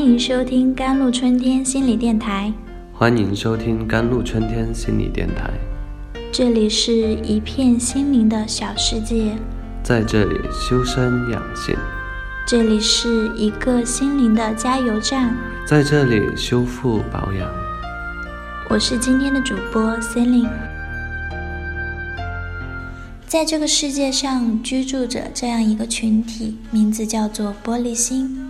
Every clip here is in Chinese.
欢迎收听甘露春天心理电台，欢迎收听甘露春天心理电台。这里是一片心灵的小世界，在这里修身养性；这里是一个心灵的加油站，在这里修复保养。我是今天的主播 Celine。在这个世界上居住着这样一个群体，名字叫做玻璃心。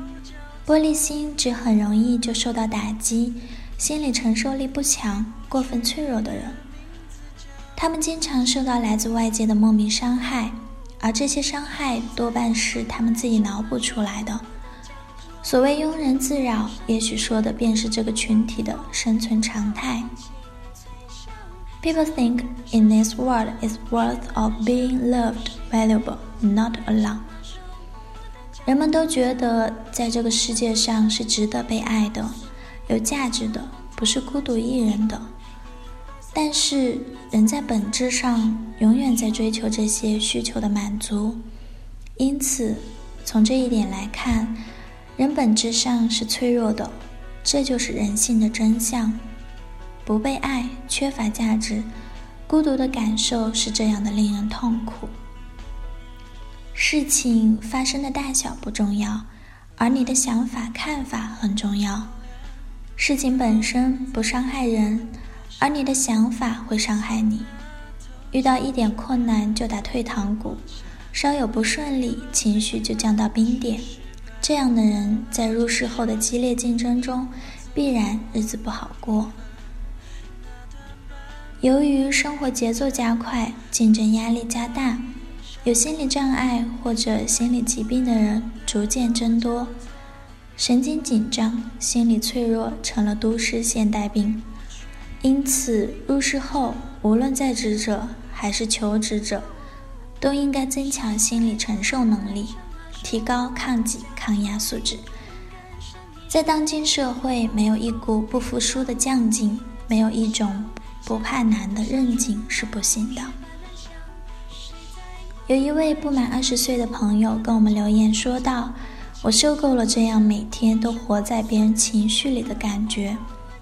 玻璃心指很容易就受到打击，心理承受力不强、过分脆弱的人。他们经常受到来自外界的莫名伤害，而这些伤害多半是他们自己脑补出来的。所谓庸人自扰，也许说的便是这个群体的生存常态。People think in this world is worth of being loved, valuable, not alone. 人们都觉得在这个世界上是值得被爱的、有价值的，不是孤独一人的。但是，人在本质上永远在追求这些需求的满足，因此，从这一点来看，人本质上是脆弱的，这就是人性的真相。不被爱、缺乏价值、孤独的感受是这样的，令人痛苦。事情发生的大小不重要，而你的想法、看法很重要。事情本身不伤害人，而你的想法会伤害你。遇到一点困难就打退堂鼓，稍有不顺利，情绪就降到冰点。这样的人在入世后的激烈竞争中，必然日子不好过。由于生活节奏加快，竞争压力加大。有心理障碍或者心理疾病的人逐渐增多，神经紧张、心理脆弱成了都市现代病。因此，入世后，无论在职者还是求职者，都应该增强心理承受能力，提高抗挤、抗压素质。在当今社会，没有一股不服输的犟劲，没有一种不怕难的韧劲是不行的。有一位不满二十岁的朋友跟我们留言说道：“我受够了这样每天都活在别人情绪里的感觉，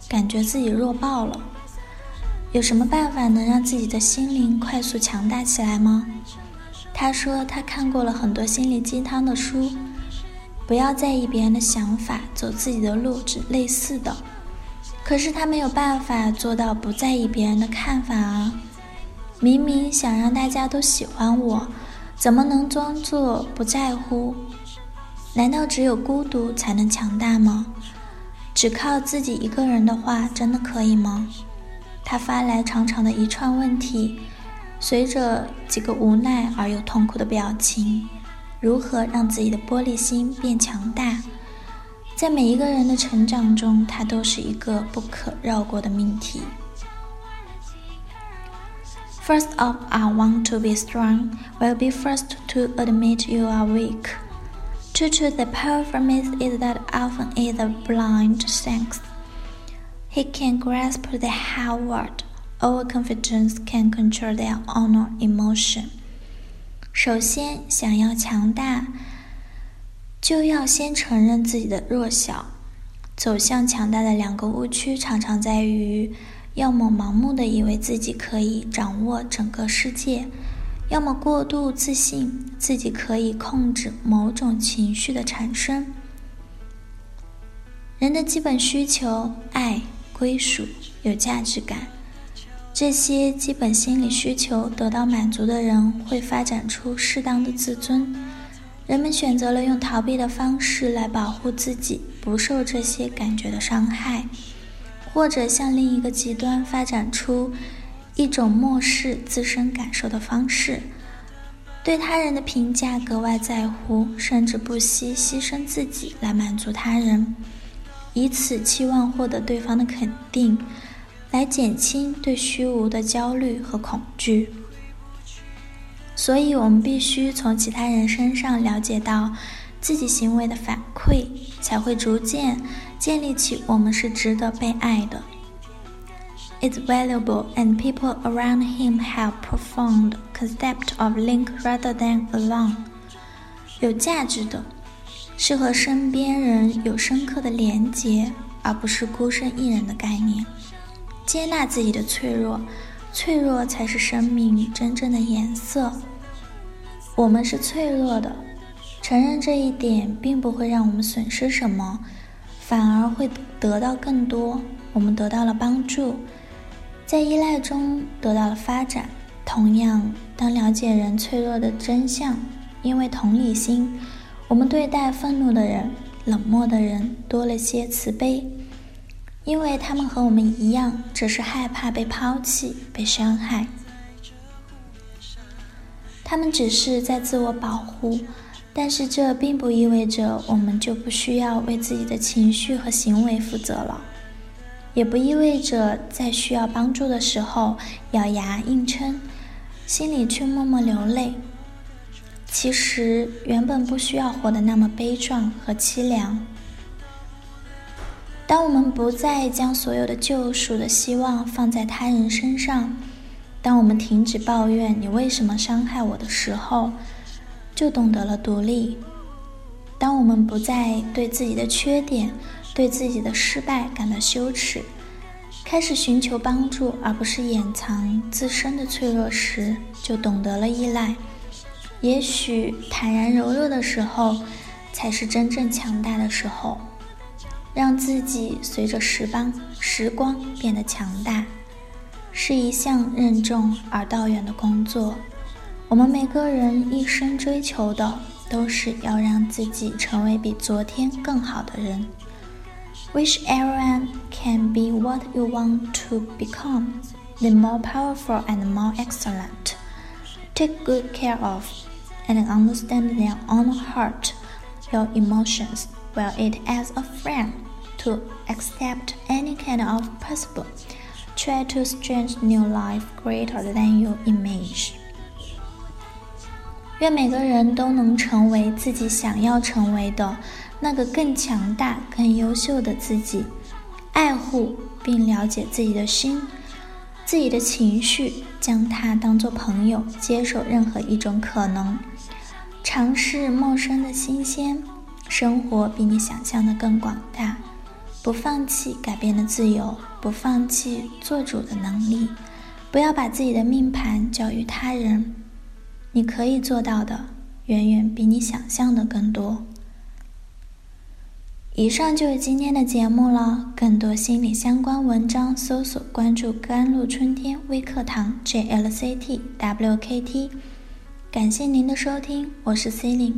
感觉自己弱爆了。有什么办法能让自己的心灵快速强大起来吗？”他说他看过了很多心灵鸡汤的书，不要在意别人的想法，走自己的路只类似的。可是他没有办法做到不在意别人的看法啊。明明想让大家都喜欢我，怎么能装作不在乎？难道只有孤独才能强大吗？只靠自己一个人的话，真的可以吗？他发来长长的一串问题，随着几个无奈而又痛苦的表情。如何让自己的玻璃心变强大？在每一个人的成长中，它都是一个不可绕过的命题。First off, I want to be strong will be first to admit you are weak. True to the powerful myth is that often is a blind strength. He can grasp the whole world. Overconfidence can control their own emotion. 首先，想要强大，就要先承认自己的弱小。走向强大的两个误区，常常在于。 要么盲目的以为自己可以掌握整个世界，要么过度自信自己可以控制某种情绪的产生。人的基本需求——爱、归属、有价值感，这些基本心理需求得到满足的人，会发展出适当的自尊。人们选择了用逃避的方式来保护自己，不受这些感觉的伤害。或者向另一个极端发展出一种漠视自身感受的方式，对他人的评价格外在乎，甚至不惜牺牲自己来满足他人，以此期望获得对方的肯定，来减轻对虚无的焦虑和恐惧。所以，我们必须从其他人身上了解到自己行为的反馈，才会逐渐。建立起我们是值得被爱的。It's valuable, and people around him have profound concept of link rather than alone. 有价值的，是和身边人有深刻的连结，而不是孤身一人的概念。接纳自己的脆弱，脆弱才是生命真正的颜色。我们是脆弱的，承认这一点并不会让我们损失什么，反而会得到更多。我们得到了帮助，在依赖中得到了发展。同样，当了解人脆弱的真相，因为同理心。我们对待愤怒的人、冷漠的人多了些慈悲，因为他们和我们一样，只是害怕被抛弃、被伤害。他们只是在自我保护，但是这并不意味着我们就不需要为自己的情绪和行为负责了，也不意味着在需要帮助的时候咬牙硬撑，心里却默默流泪。其实原本不需要活得那么悲壮和凄凉。当我们不再将所有的救赎的希望放在他人身上，当我们停止抱怨“你为什么伤害我”的时候，就懂得了独立。当我们不再对自己的缺点、对自己的失败感到羞耻，开始寻求帮助而不是掩藏自身的脆弱时，就懂得了依赖。也许坦然柔弱的时候，才是真正强大的时候。让自己随着时光时光变得强大，是一项任重而道远的工作。我们每个人一生追求的，都是要让自己成为比昨天更好的人。Wish everyone can be what you want to become, the more powerful and more excellent. Take good care of. and understand their own heart, your emotions, while it as a friend to accept any kind of possible. Try to stretch new life greater than your image. 愿每个人都能成为自己想要成为的那个更强大、更优秀的自己，爱护并了解自己的心，自己的情绪，将它当作朋友，接受任何一种可能。尝试陌生的新鲜，生活比你想象的更广大。不放弃改变的自由，不放弃做主的能力。不要把自己的命盘交于他人，你可以做到的远远比你想象的更多。以上就是今天的节目了。更多心理相关文章，搜索关注“甘露春天微课堂 ”（JLCT WKT）。感谢您的收听，我是 Celine。